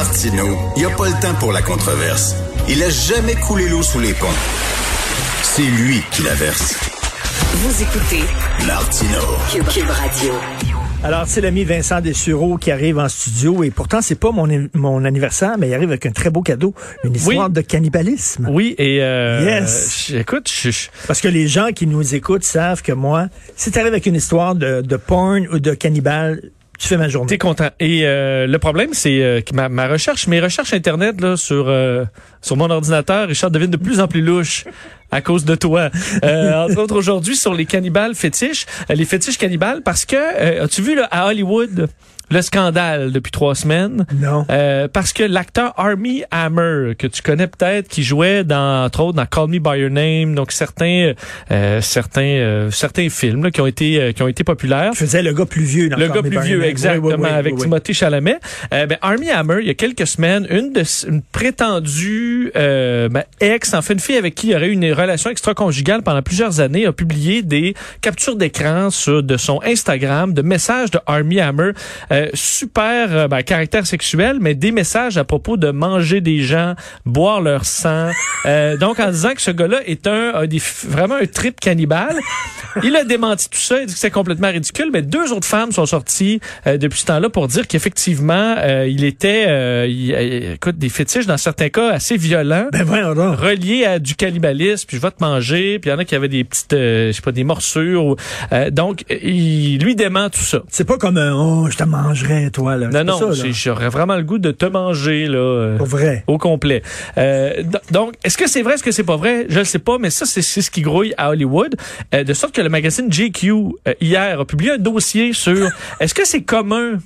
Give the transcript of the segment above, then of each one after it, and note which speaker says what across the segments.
Speaker 1: Martineau, il n'y a pas le temps pour la controverse. Il a jamais coulé l'eau sous les ponts. C'est lui qui la verse.
Speaker 2: Vous écoutez
Speaker 1: Martino.
Speaker 2: Cube, Cube Radio.
Speaker 3: Alors, c'est l'ami Vincent Dessureau qui arrive en studio et pourtant, c'est pas mon, mon anniversaire, mais il arrive avec un très beau cadeau, une histoire
Speaker 4: Oui.
Speaker 3: de cannibalisme.
Speaker 4: Oui, et euh,
Speaker 3: Yes.
Speaker 4: écoute, je, je-
Speaker 3: Parce que les gens qui nous écoutent savent que moi, si tu arrives avec une histoire de, de porn ou de cannibale, tu fais ma journée.
Speaker 4: t'es content. Et euh, le problème, c'est euh, que ma, ma recherche, mes recherches internet là sur euh, sur mon ordinateur, Richard devine de plus en plus louche à cause de toi. Euh, entre autres aujourd'hui sur les cannibales fétiches, les fétiches cannibales, parce que euh, as-tu vu là, à Hollywood le scandale depuis trois semaines?
Speaker 3: Non.
Speaker 4: Euh, parce que l'acteur Army Hammer, que tu connais peut-être, qui jouait dans, entre autres, dans Call Me by Your Name, donc certains, euh, certains, euh, certains films là, qui ont été, euh, qui ont été populaires.
Speaker 3: Je faisais le gars plus vieux dans
Speaker 4: Le
Speaker 3: Call
Speaker 4: gars
Speaker 3: Me
Speaker 4: plus vieux, exactement,
Speaker 3: Oui, oui, oui,
Speaker 4: avec. Timothée Chalamet. Euh, ben, Army Hammer, il y a quelques semaines, une de une prétendue euh, ben, ex, en fait, une fille avec qui il aurait eu une relation extra-conjugale pendant plusieurs années, a publié des captures d'écran sur de son Instagram, de messages de Army Hammer, euh, super euh, ben, caractère sexuel, mais des messages à propos de manger des gens, boire leur sang. Euh, donc, en disant que ce gars-là est un, a des, vraiment un trip cannibale. Il a démenti tout ça, il dit que c'est complètement ridicule, mais deux autres femmes sont sorties euh, depuis ce temps-là pour dire qu'effectivement, euh, il était, euh, il- écoute, des fétiches dans certains cas assez violents.
Speaker 3: Ben donc.
Speaker 4: reliés à du cannibalisme, puis je vais te manger, puis il y en a qui avaient des petites, euh, je sais pas, des morsures. ou- euh, donc, il lui dément tout ça.
Speaker 3: C'est pas comme un, oh, je te mangerais, toi, là.
Speaker 4: Non, non, j'aurais vraiment le goût de te manger, là. euh,
Speaker 3: Pas vrai.
Speaker 4: au complet. Euh, donc, est-ce que c'est vrai, est-ce que c'est pas vrai? Je ne sais pas, mais ça, c'est ce qui grouille à Hollywood. Euh, de sorte que le magazine euh, hier, a publié un dossier sur est-ce que c'est commun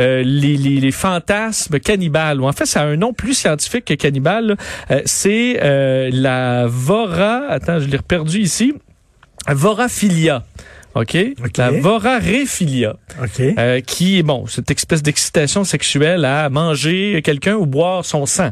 Speaker 4: euh, les, les, les fantasmes cannibales, ou en fait, ça a un nom plus scientifique que cannibale. Euh, c'est euh, la vora... Attends, je l'ai perdu ici. Voraphilia. OK? La voraréphilia
Speaker 3: OK.
Speaker 4: euh, qui est bon, cette espèce d'excitation sexuelle à manger quelqu'un ou boire son sang.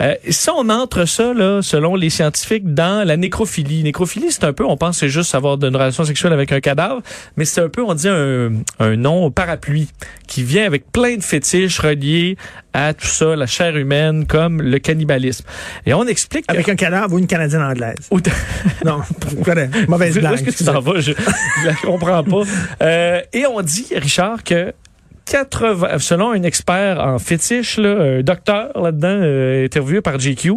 Speaker 4: Euh, ça, on entre ça, là, selon les scientifiques, dans la nécrophilie. Nécrophilie, c'est un peu, on pense, c'est juste avoir une relation sexuelle avec un cadavre, mais c'est un peu, on dit, un, un nom parapluie qui vient avec plein de fétiches reliés à tout ça, la chair humaine, comme le cannibalisme. Et on explique... que-
Speaker 3: Avec un cadavre ou une Canadienne anglaise.
Speaker 4: Où-
Speaker 3: Non, mauvaise
Speaker 4: Où
Speaker 3: blague.
Speaker 4: est-ce que tu t'en vas? Je, je la comprends pas. Euh, et on dit, Richard, que 80, selon un expert en fétiche, là, un docteur là-dedans, euh, interviewé par GQ,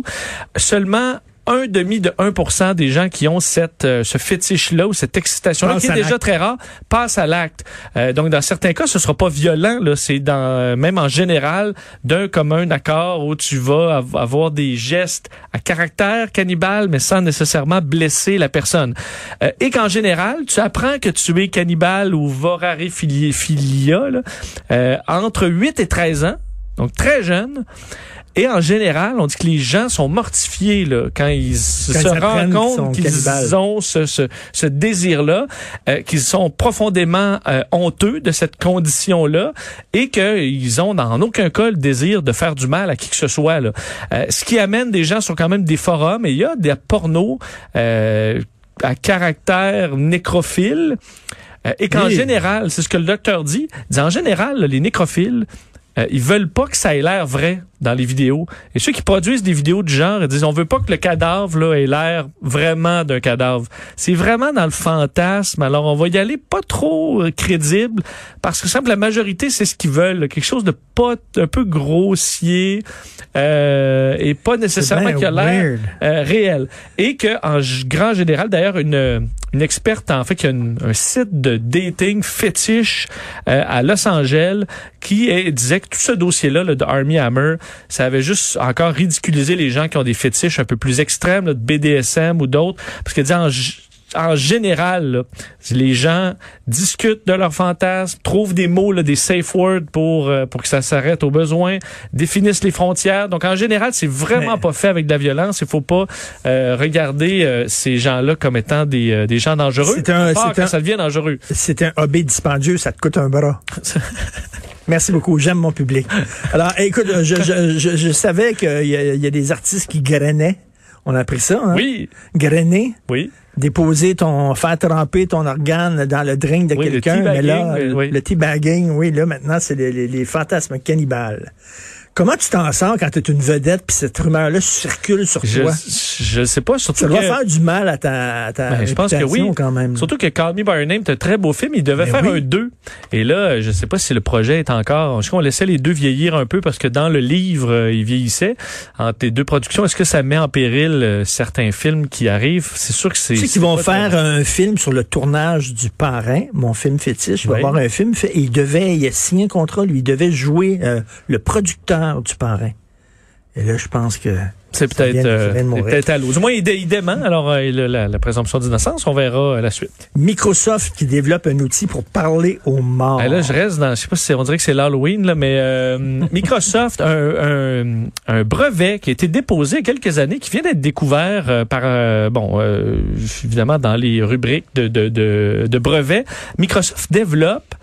Speaker 4: seulement un demi de 1% des gens qui ont cette euh, ce fétiche-là ou cette excitation-là, qui est
Speaker 3: à
Speaker 4: déjà
Speaker 3: l'acte.
Speaker 4: très rare, passe à l'acte. Euh, donc, dans certains cas, ce sera pas violent. Là, c'est dans euh, même en général d'un commun accord où tu vas av- avoir des gestes à caractère cannibale, mais sans nécessairement blesser la personne. Euh, et qu'en général, tu apprends que tu es cannibale ou voraréphilia là, euh, entre 8 et 13 ans, donc très jeune. Et en général, on dit que les gens sont mortifiés là, quand ils se
Speaker 3: ils
Speaker 4: rendent compte qu'ils ont ce, ce, ce désir-là, euh, qu'ils sont profondément euh, honteux de cette condition-là et qu'ils ont dans aucun cas le désir de faire du mal à qui que ce soit. Là. Euh, ce qui amène des gens sur quand même des forums et il y a des pornos euh, à caractère nécrophile. Euh, et qu'en
Speaker 3: Oui.
Speaker 4: général, c'est ce que le docteur dit, il dit en général, là, les nécrophiles, euh, ils veulent pas que ça ait l'air vrai dans les vidéos. Et ceux qui produisent des vidéos de genre, ils disent on veut pas que le cadavre là ait l'air vraiment d'un cadavre. C'est vraiment dans le fantasme. Alors on va y aller pas trop euh, crédible parce que semble la majorité c'est ce qu'ils veulent, là. quelque chose de pas un peu grossier euh, et pas nécessairement qui a l'air euh, réel. Et que en grand général, d'ailleurs, une, une experte en fait qui a une- un site de dating fétiche euh, à Los Angeles qui est- disait que tout ce dossier-là là, de Army Hammer, ça avait juste encore ridiculisé les gens qui ont des fétiches un peu plus extrêmes, là, de BDSM ou d'autres, parce que dit en en général, là, les gens discutent de leurs fantasmes, trouvent des mots, là, des safe words pour euh, pour que ça s'arrête au besoin, définissent les frontières. Donc en général, c'est vraiment
Speaker 3: Mais-
Speaker 4: pas fait avec de la violence. Il faut pas euh, regarder euh, ces gens-là comme étant des, euh, des gens dangereux.
Speaker 3: C'est un- c'est un-
Speaker 4: ça devient dangereux.
Speaker 3: C'est un hobby dispendieux, ça te coûte un bras. Merci beaucoup, j'aime mon public. Alors, écoute, je, je, je, je savais qu'il y, y a des artistes qui grainaient. On a appris ça, hein?
Speaker 4: Oui,
Speaker 3: Grainer.
Speaker 4: oui.
Speaker 3: déposer ton, faire tremper ton organe dans le drink de
Speaker 4: Oui,
Speaker 3: quelqu'un. Mais là,
Speaker 4: oui.
Speaker 3: le teabagging, oui, là, maintenant, c'est les, les- les fantasmes cannibales. Comment tu t'en sors quand tu es une vedette puis cette rumeur-là circule sur
Speaker 4: Je
Speaker 3: toi?
Speaker 4: je sais pas, surtout
Speaker 3: Ça doit faire du mal à ta, à ta
Speaker 4: Ben, je pense que oui.
Speaker 3: quand même.
Speaker 4: Surtout que Call Me By Your Name, c'est un très beau film. Il devait
Speaker 3: Ben
Speaker 4: faire
Speaker 3: oui.
Speaker 4: un 2. Et là, je sais pas si le projet est encore... Je sais qu'on laissait les deux vieillir un peu parce que dans le livre, euh, ils vieillissaient. Entre les deux productions, est-ce que ça met en péril euh, certains films qui arrivent? C'est sûr que c'est...
Speaker 3: Tu sais qu'ils vont faire
Speaker 4: très-
Speaker 3: un film sur le tournage du Parrain, mon film fétiche. Il va
Speaker 4: Oui.
Speaker 3: avoir un film fait, il devait, il a signé un contrat, lui, il devait jouer euh, le producteur du Parrain. Et là, je pense que
Speaker 4: C'est peut-être euh, peut-être à l'eau. Du moins, il, dé- il dément. Alors, euh, il la, la présomption d'innocence, on verra euh, la suite.
Speaker 3: Microsoft qui développe un outil pour parler aux morts.
Speaker 4: Eh là, je reste dans, je sais pas si on dirait que c'est l'Halloween, là, mais euh, Microsoft, un, un, un brevet qui a été déposé il y a quelques années, qui vient d'être découvert euh, par, bon, évidemment dans les rubriques de, de, de, de brevets. Microsoft développe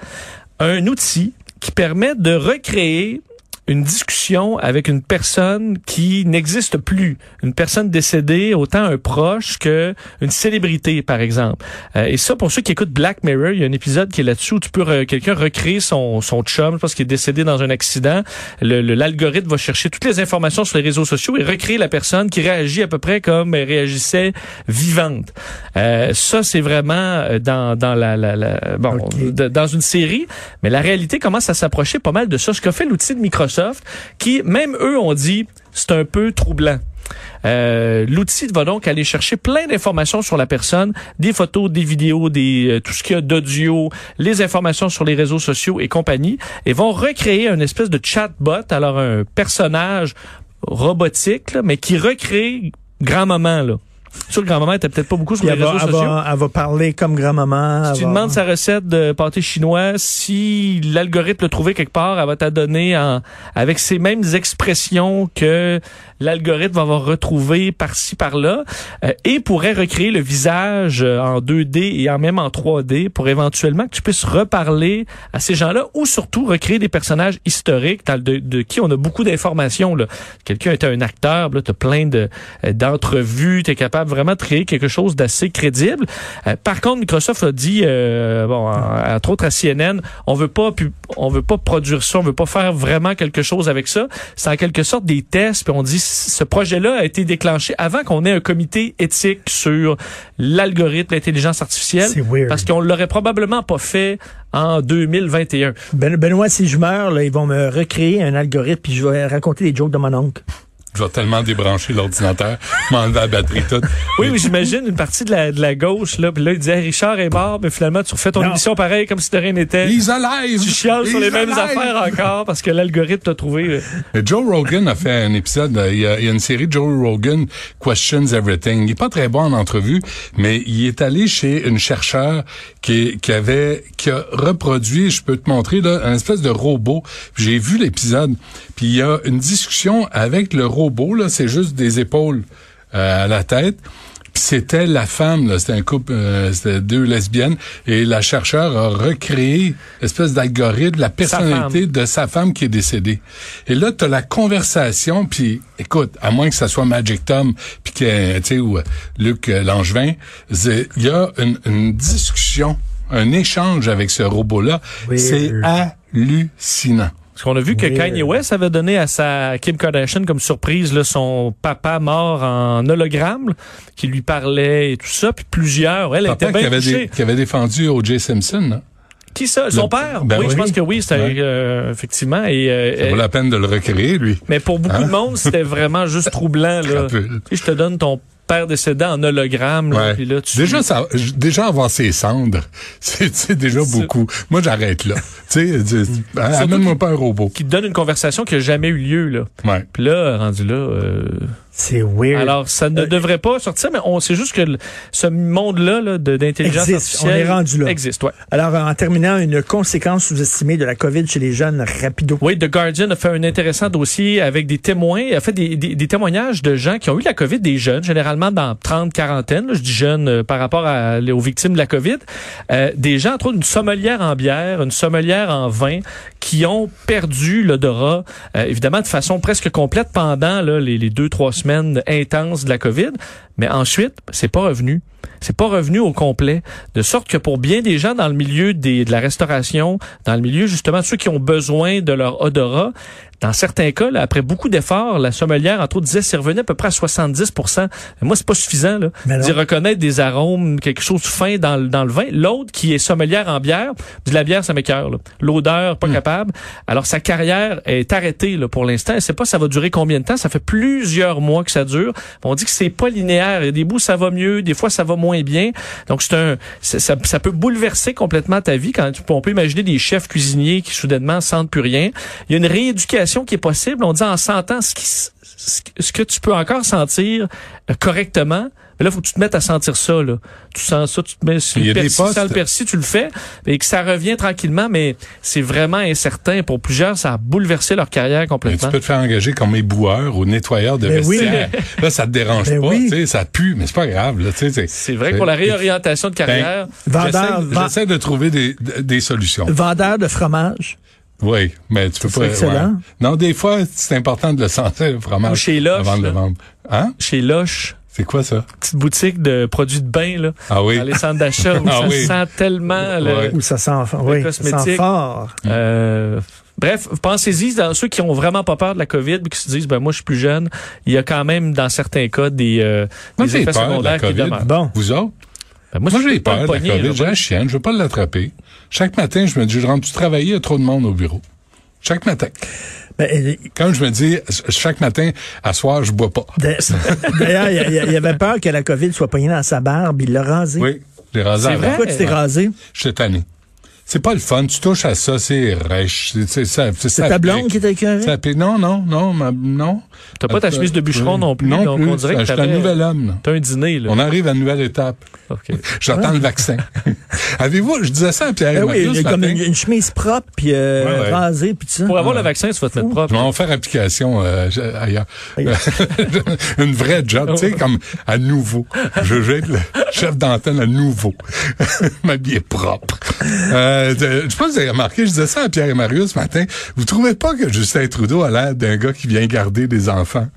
Speaker 4: un outil qui permet de recréer une discussion avec une personne qui n'existe plus, une personne décédée, autant un proche que une célébrité, par exemple. Euh, et ça, pour ceux qui écoutent Black Mirror, il y a un épisode qui est là-dessus où tu peux re- quelqu'un recréer son son chum, pense qu'il est décédé dans un accident. Le- le- L'algorithme va chercher toutes les informations sur les réseaux sociaux et recréer la personne qui réagit à peu près comme elle réagissait vivante. Euh, ça, c'est vraiment euh, dans dans la, la, la- bon dans une série, mais la réalité commence à s'approcher pas mal de ça. Ce qu'a fait l'outil de Microsoft, qui même eux ont dit c'est un peu troublant. Euh, L'outil va donc aller chercher plein d'informations sur la personne, des photos, des vidéos, des euh, tout ce qu'il y a d'audio, les informations sur les réseaux sociaux et compagnie, et vont recréer une espèce de chatbot, alors un personnage robotique, là, mais qui recrée grand-maman là. Sûr que grand-maman était peut-être pas beaucoup sur les
Speaker 3: elle, va,
Speaker 4: réseaux
Speaker 3: elle,
Speaker 4: sociaux.
Speaker 3: va, elle va parler comme grand-maman.
Speaker 4: Si tu
Speaker 3: va-
Speaker 4: demandes sa recette de pâté chinois, si l'algorithme l'a trouvé quelque part, elle va t'a donner en, avec ces mêmes expressions que l'algorithme va avoir retrouvé par-ci, par-là, euh, et pourrait recréer le visage euh, en 2D et en même en 3D pour éventuellement que tu puisses reparler à ces gens-là ou surtout recréer des personnages historiques dans le- de, de qui on a beaucoup d'informations. Quelqu'un était un acteur, tu as plein de, euh, d'entrevues, tu es capable vraiment de créer quelque chose d'assez crédible. Euh, par contre, Microsoft a dit, euh, bon, en- entre autres à CNN, on veut pas, on veut pas produire ça, on veut pas faire vraiment quelque chose avec ça. C'est en quelque sorte des tests, puis on dit ce projet-là a été déclenché avant qu'on ait un comité éthique sur l'algorithme, l'intelligence artificielle, parce qu'on l'aurait probablement pas fait en 2021.
Speaker 3: Ben- Benoît, si je meurs, là, ils vont me recréer un algorithme puis je vais raconter des jokes de mon oncle.
Speaker 5: Je vais tellement débrancher l'ordinateur, m'enlever la batterie toute.
Speaker 4: Oui, oui, j'imagine une partie de la, de la gauche, là, puis là, il disait, Richard est mort, mais finalement, tu refais ton
Speaker 3: Non.
Speaker 4: émission pareil comme si de rien n'était.
Speaker 5: He's alive!
Speaker 4: Tu chiales sur les mêmes
Speaker 5: alive!
Speaker 4: affaires encore parce que l'algorithme t'a trouvé. euh,
Speaker 5: Joe Rogan a fait un épisode, euh, il y a, il y a une série de Joe Rogan Questions Everything. Il est pas très bon en entrevue, mais il est allé chez une chercheure qui, qui avait qui a reproduit, je peux te montrer là, un espèce de robot. J'ai vu l'épisode, puis il y a une discussion avec le robot là, c'est juste des épaules euh, à la tête. Puis c'était la femme, là, c'était un couple, euh, c'était deux lesbiennes, et la chercheure a recréé l'espèce d'algorithme, la personnalité de sa femme qui est décédée. Et là, tu as la conversation, puis écoute, à moins que ça soit Magic Tom, puis que, tu sais, ou euh, Luc euh, Langevin, il y a une, une discussion, un échange avec ce robot-là. C'est hallucinant.
Speaker 4: Parce qu'on a vu que
Speaker 3: Oui,
Speaker 4: Kanye West avait donné à sa Kim Kardashian comme surprise là, son papa mort en hologramme qui lui parlait et tout ça. Puis plusieurs, elle
Speaker 5: Papa
Speaker 4: était
Speaker 5: qui
Speaker 4: bien
Speaker 5: avait,
Speaker 4: touchée.
Speaker 5: dé- qui avait défendu O.J. Simpson, là.
Speaker 4: Qui ça? Son
Speaker 5: Le-
Speaker 4: père?
Speaker 5: Ben
Speaker 4: oui, je pense que oui, c'était
Speaker 5: Ouais.
Speaker 4: euh, effectivement. Et, euh,
Speaker 5: Ça vaut la peine de le recréer, lui.
Speaker 4: mais pour beaucoup
Speaker 5: Hein?
Speaker 4: de monde, c'était vraiment juste troublant. Là.
Speaker 5: Crapule.
Speaker 4: Tu sais, je te donne ton père décédé en hologramme. Là,
Speaker 5: Ouais.
Speaker 4: puis là, tu...
Speaker 5: Déjà, ça, déjà avoir ses cendres, c'est déjà beaucoup. Moi, j'arrête là. tu sais, tu- amène-moi pas un robot.
Speaker 4: qui te donne une conversation qui a jamais eu lieu. Là.
Speaker 5: Ouais.
Speaker 4: Puis là, rendu là... euh,
Speaker 3: C'est weird.
Speaker 4: Alors, ça ne
Speaker 3: Euh,
Speaker 4: devrait pas sortir, mais on c'est juste que le- ce monde-là là, d'intelligence artificielle
Speaker 3: On est rendu là.
Speaker 4: existe. Ouais.
Speaker 3: Alors, en terminant, une conséquence sous-estimée de la COVID chez les jeunes, rapido.
Speaker 4: Oui, The Guardian a fait un intéressant dossier avec des témoins, a fait des, des- des témoignages de gens qui ont eu la COVID, des jeunes, généralement dans 30, quarantaine, là, je dis jeunes euh, par rapport à, aux victimes de la COVID, euh, des gens, entre autres, une sommelière en bière, une sommelière en vin, qui ont perdu l'odorat, euh, évidemment, de façon presque complète pendant là, les, les deux, trois semaines semaines intenses de la COVID. Mais ensuite, c'est pas revenu. C'est pas revenu au complet. De sorte que pour bien des gens dans le milieu des, de la restauration, dans le milieu justement de ceux qui ont besoin de leur odorat, dans certains cas, là, après beaucoup d'efforts, la sommelière, entre autres, disait c'est revenu à peu près à 70% Moi, c'est pas suffisant là, d'y reconnaître des arômes, quelque chose de fin dans, le- dans le vin. L'autre, qui est sommelière en bière, dit la bière, ça m'écœure. là. L'odeur, pas capable. Alors, sa carrière est arrêtée là, pour l'instant. Elle sait pas ça va durer combien de temps. Ça fait plusieurs mois que ça dure. On dit que c'est pas linéaire. Il y a des bouts, ça va mieux. Des fois, ça va moins bien. Donc, c'est un, ça, ça peut bouleverser complètement ta vie quand tu- on peut imaginer des chefs cuisiniers qui soudainement sentent plus rien. Il y a une rééducation qui est possible. On dit en sentant ce, qui, ce que tu peux encore sentir euh, correctement. Mais là, faut que tu te mettes à sentir ça. Là. Tu sens ça, tu te mets sur le persil, sans le persil, tu le fais, et que ça revient tranquillement, mais c'est vraiment incertain. Pour plusieurs, ça a bouleversé leur carrière
Speaker 5: Mais tu
Speaker 4: complètement.
Speaker 5: peux te faire engager comme éboueur ou nettoyeur de
Speaker 3: Ben oui.
Speaker 5: vestiaire. Là, ça te dérange
Speaker 3: Ben
Speaker 5: pas,
Speaker 3: oui.
Speaker 5: tu sais, ça pue, mais c'est pas grave. Là, tu sais, c'est,
Speaker 4: vrai que pour la réorientation de carrière,
Speaker 3: Vendeur,
Speaker 5: J'essaie, de trouver des, des solutions.
Speaker 3: vendeur de fromage.
Speaker 5: Oui, mais tu peux pas.
Speaker 3: excellent.
Speaker 5: ouais. Non, des fois, c'est important de le sentir, le fromage.
Speaker 4: Ou chez Loche,
Speaker 5: Avant de le vendre. Hein?
Speaker 4: chez Loche,
Speaker 5: C'est quoi ça?
Speaker 4: petite boutique de produits de bain, là,
Speaker 5: Ah oui.
Speaker 4: dans les centres d'achat, où
Speaker 5: Ah
Speaker 4: ça
Speaker 5: oui.
Speaker 4: sent tellement le-
Speaker 5: Ouais.
Speaker 3: Où ça sent, oui, ça sent fort.
Speaker 4: Euh, bref, pensez-y dans ceux qui ont vraiment pas peur de la COVID et qui se disent ben moi je suis plus jeune, il y a quand même dans certains cas des, euh,
Speaker 5: Moi,
Speaker 4: des effets
Speaker 5: peur de la
Speaker 4: secondaires qui
Speaker 5: COVID.
Speaker 4: demeurent.
Speaker 3: Bon.
Speaker 5: Vous autres?
Speaker 4: Ben,
Speaker 5: Moi,
Speaker 4: je
Speaker 5: j'ai peur de la COVID. J'ai la chienne, je veux pas l'attraper. Chaque matin, je me dis, je rentre-tu travailler, il y a trop de monde au bureau. Chaque matin.
Speaker 3: Ben,
Speaker 5: Quand je me dis, chaque matin, à soir, je bois pas.
Speaker 3: d'a- D'ailleurs, il avait peur que la COVID soit poignée dans sa barbe. Il l'a rasé.
Speaker 5: Oui, les rasés
Speaker 4: C'est vrai?
Speaker 3: Pourquoi tu t'es rasé?
Speaker 5: J'étais tanné. C'est pas le fun. Tu touches à ça, c'est rêche. C'est,
Speaker 3: ta blonde qui était?
Speaker 5: Ça pique. Non, non, non, ma- non.
Speaker 4: T'as pas ta chemise de bûcheron non plus,
Speaker 5: Non
Speaker 4: donc
Speaker 5: plus.
Speaker 4: on dirait que
Speaker 5: Je suis un nouvel homme.
Speaker 4: T'as un dîner là.
Speaker 5: On arrive à une nouvelle étape.
Speaker 4: Ok.
Speaker 5: J'attends le vaccin. Avez-vous, je disais ça à Pierre
Speaker 3: Ben oui,
Speaker 5: Marius
Speaker 3: il y a
Speaker 5: ce
Speaker 3: comme une, une chemise propre, puis euh,
Speaker 5: Ouais, ouais.
Speaker 3: rasée, puis tout ça.
Speaker 4: Pour avoir le vaccin, tu vas te mettre
Speaker 5: Je
Speaker 4: propre.
Speaker 5: vais en faire application euh, ailleurs.
Speaker 3: Ailleurs.
Speaker 5: Une vraie job, tu sais, comme à nouveau. Je vais être le chef d'antenne à nouveau. M'habiller propre. Euh, de- je sais pas si vous avez remarqué, je disais ça à Pierre et Marius ce matin. Vous trouvez pas que Justin Trudeau a l'air d'un gars qui vient garder des enfants?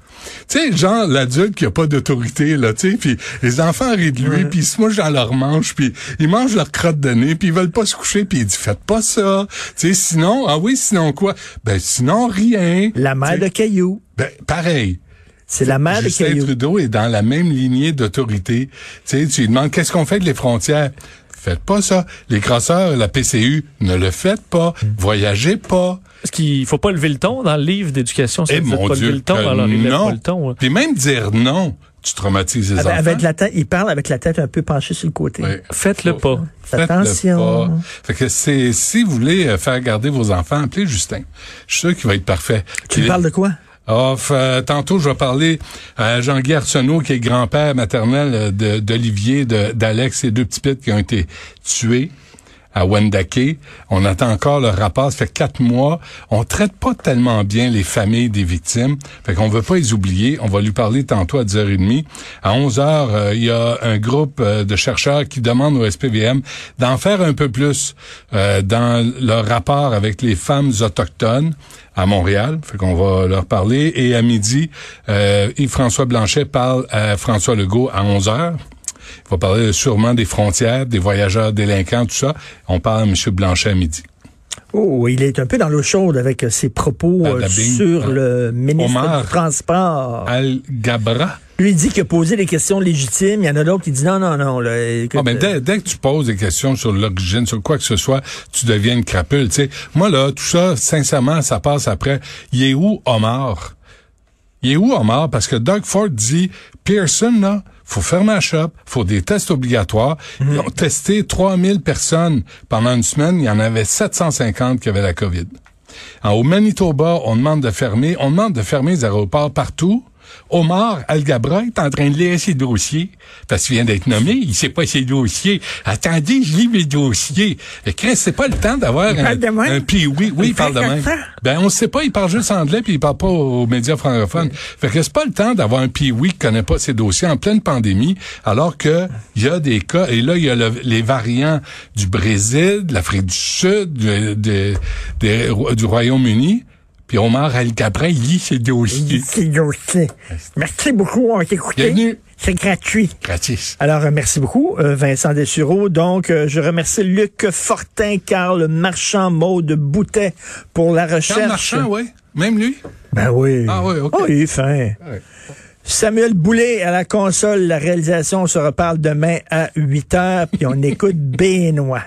Speaker 5: Tu sais, genre l'adulte qui a pas d'autorité, là, tu sais, puis les enfants rient de lui, puis ils se mouchent dans leur manche, puis ils mangent leur crotte de nez, puis ils veulent pas se coucher, puis il dit « Faites pas ça! » Tu sais, sinon, ah oui, sinon quoi? Ben, sinon rien.
Speaker 3: La mère de Caillou.
Speaker 5: Ben, pareil.
Speaker 3: C'est la mère de
Speaker 5: Justin
Speaker 3: Caillou.
Speaker 5: Trudeau est dans la même lignée d'autorité. Tu sais, tu lui demandes qu'est-ce qu'on fait avec les frontières? Faites pas ça. Les crosseurs, la PCU, ne le faites pas. Voyagez pas.
Speaker 4: Parce qu'il faut pas lever le ton dans le livre d'éducation.
Speaker 5: Eh mon
Speaker 4: pas
Speaker 5: Dieu,
Speaker 4: lever le ton, alors
Speaker 5: non.
Speaker 4: pas le ton. là.
Speaker 5: Puis même dire non, tu traumatises les
Speaker 3: Avec,
Speaker 5: enfants.
Speaker 3: avec la tête, il parle avec la tête un peu penchée sur le côté.
Speaker 5: Oui.
Speaker 4: Faites-le pas.
Speaker 5: Faites-le
Speaker 3: Attention.
Speaker 5: pas. Fait que c'est, si vous voulez euh, faire garder vos enfants, appelez Justin. Je suis sûr qu'il va être parfait.
Speaker 3: Tu parles de quoi?
Speaker 5: Ah, f- euh, tantôt, je vais parler à Jean-Guy Arsenault, qui est grand-père maternel euh, d'Olivier, d'Alex, et deux petits qui ont été tués à Wendake. On attend encore le rapport. Ça fait quatre mois. On traite pas tellement bien les familles des victimes. Fait qu'on veut pas les oublier. On va lui parler tantôt à 10h30. À 11h, euh, il y a un groupe euh, de chercheurs qui demandent au SPVM d'en faire un peu plus euh, dans leur rapport avec les femmes autochtones à Montréal. Fait qu'on va leur parler. Et à midi, Yves-François Blanchet parle à François Legault à 11 heures. Il va parler sûrement des frontières, des voyageurs délinquants, tout ça. On parle à M. Blanchet à midi.
Speaker 3: Oh, il est un peu dans l'eau chaude avec euh, ses propos euh, sur
Speaker 5: Ah.
Speaker 3: le ministre
Speaker 5: Omar.
Speaker 3: du Transport.
Speaker 5: Al Gabra.
Speaker 3: Lui, dit qu'il a posé des questions légitimes. Il y en a d'autres qui disent non, non, non. Là, écoute,
Speaker 5: Ah, mais dès, dès que tu poses des questions sur l'origine, sur quoi que ce soit, tu deviens une crapule. Tu sais, moi là, tout ça, sincèrement, ça passe après. Il est où Omar? Il est où Omar? Parce que Doug Ford dit Pearson là, faut fermer la shop, faut des tests obligatoires. Ils ont testé 3000 personnes pendant une semaine. Il y en avait 750 qui avaient la COVID. En, au Manitoba, on demande de fermer, on demande de fermer les aéroports partout. Omar Al-Gabra est en train de lire ses dossiers parce qu'il vient d'être nommé. Il sait pas ses dossiers. Attendez, je lis mes dossiers. Chris, c'est pas le temps d'avoir un,
Speaker 3: de même?
Speaker 5: un oui, oui,
Speaker 3: Il
Speaker 5: il parle de même. Ben, on sait pas, il parle juste anglais puis il parle pas aux médias francophones. Fait que c'est pas le temps d'avoir un puis oui qui connaît pas ses dossiers en pleine pandémie, alors que il y a des cas, et là, il y a le- les variants du Brésil, de l'Afrique du Sud, de- du Royaume-Uni. Puis Omar Al-Caprin lit ses dossiers.
Speaker 3: C'est dossier. Merci beaucoup, on t'écouté.
Speaker 5: Bienvenue.
Speaker 3: C'est gratuit.
Speaker 5: Gratis.
Speaker 3: Alors, euh, merci beaucoup, euh, Vincent Dessureau. Donc, euh, je remercie Luc Fortin, Carl Marchand, Maude Boutet pour la recherche.
Speaker 5: Charles Marchand, oui. Même lui?
Speaker 3: Ben oui.
Speaker 5: Ah oui, OK.
Speaker 3: Oh, il est fin.
Speaker 5: Ouais.
Speaker 3: Samuel Boulet à la console. La réalisation, on se reparle demain à 8 heures, puis on écoute Benoît.